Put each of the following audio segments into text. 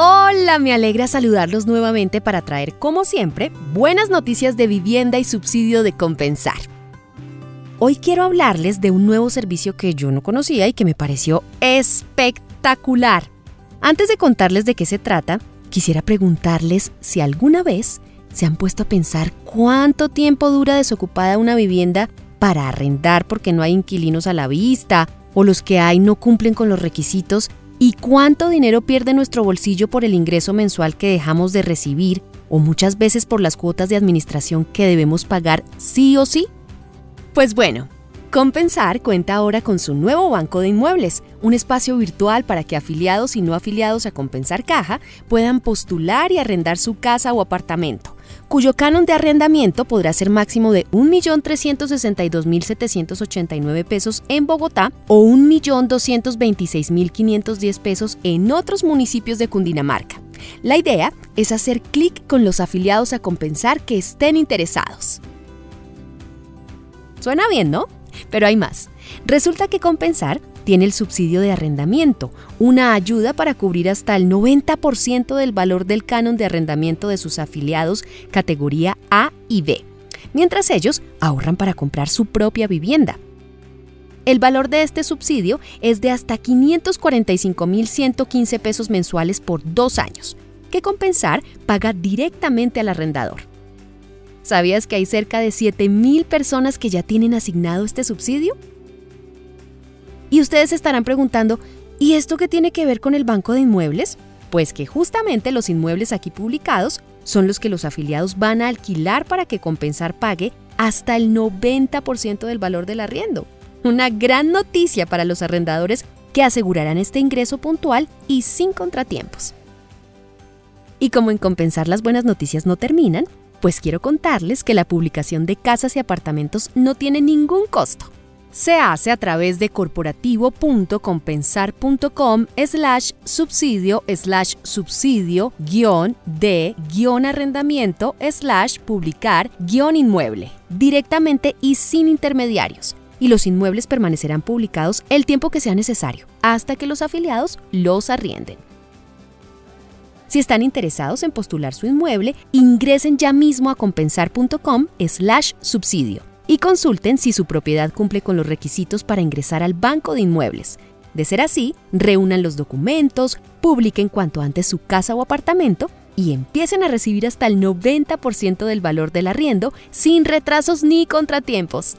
Hola, me alegra saludarlos nuevamente para traer, como siempre, buenas noticias de vivienda y subsidio de compensar. Hoy quiero hablarles de un nuevo servicio que yo no conocía y que me pareció espectacular. Antes de contarles de qué se trata, quisiera preguntarles si alguna vez se han puesto a pensar cuánto tiempo dura desocupada una vivienda para arrendar porque no hay inquilinos a la vista o los que hay no cumplen con los requisitos ¿Y cuánto dinero pierde nuestro bolsillo por el ingreso mensual que dejamos de recibir o muchas veces por las cuotas de administración que debemos pagar sí o sí? Pues bueno, Compensar cuenta ahora con su nuevo banco de inmuebles, un espacio virtual para que afiliados y no afiliados a Compensar Caja puedan postular y arrendar su casa o apartamento, cuyo canon de arrendamiento podrá ser máximo de 1.362.789 pesos en Bogotá o 1.226.510 pesos en otros municipios de Cundinamarca. La idea es hacer clic con los afiliados a Compensar que estén interesados. Suena bien, ¿no? Pero hay más. Resulta que Compensar tiene el subsidio de arrendamiento, una ayuda para cubrir hasta el 90% del valor del canon de arrendamiento de sus afiliados categoría A y B, mientras ellos ahorran para comprar su propia vivienda. El valor de este subsidio es de hasta 545.115 pesos mensuales por dos años, que Compensar paga directamente al arrendador. ¿Sabías que hay cerca de 7.000 personas que ya tienen asignado este subsidio? Y ustedes estarán preguntando, ¿y esto qué tiene que ver con el Banco de Inmuebles? Pues que justamente los inmuebles aquí publicados son los que los afiliados van a alquilar para que Compensar pague hasta el 90% del valor del arriendo. Una gran noticia para los arrendadores que asegurarán este ingreso puntual y sin contratiempos. Y como en Compensar las buenas noticias no terminan, pues quiero contarles que la publicación de casas y apartamentos no tiene ningún costo. Se hace a través de corporativo.compensar.com slash subsidio slash subsidio guion de guion arrendamiento slash publicar guion inmueble, directamente y sin intermediarios. Y los inmuebles permanecerán publicados el tiempo que sea necesario, hasta que los afiliados los arrienden. Si están interesados en postular su inmueble, ingresen ya mismo a compensar.com slash subsidio y consulten si su propiedad cumple con los requisitos para ingresar al banco de inmuebles. De ser así, reúnan los documentos, publiquen cuanto antes su casa o apartamento y empiecen a recibir hasta el 90% del valor del arriendo sin retrasos ni contratiempos.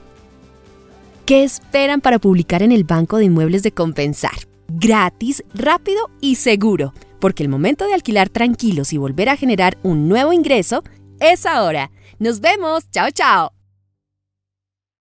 ¿Qué esperan para publicar en el Banco de Inmuebles de Compensar? Gratis, rápido y seguro porque el momento de alquilar tranquilos y volver a generar un nuevo ingreso es ahora. Nos vemos. Chao, chao.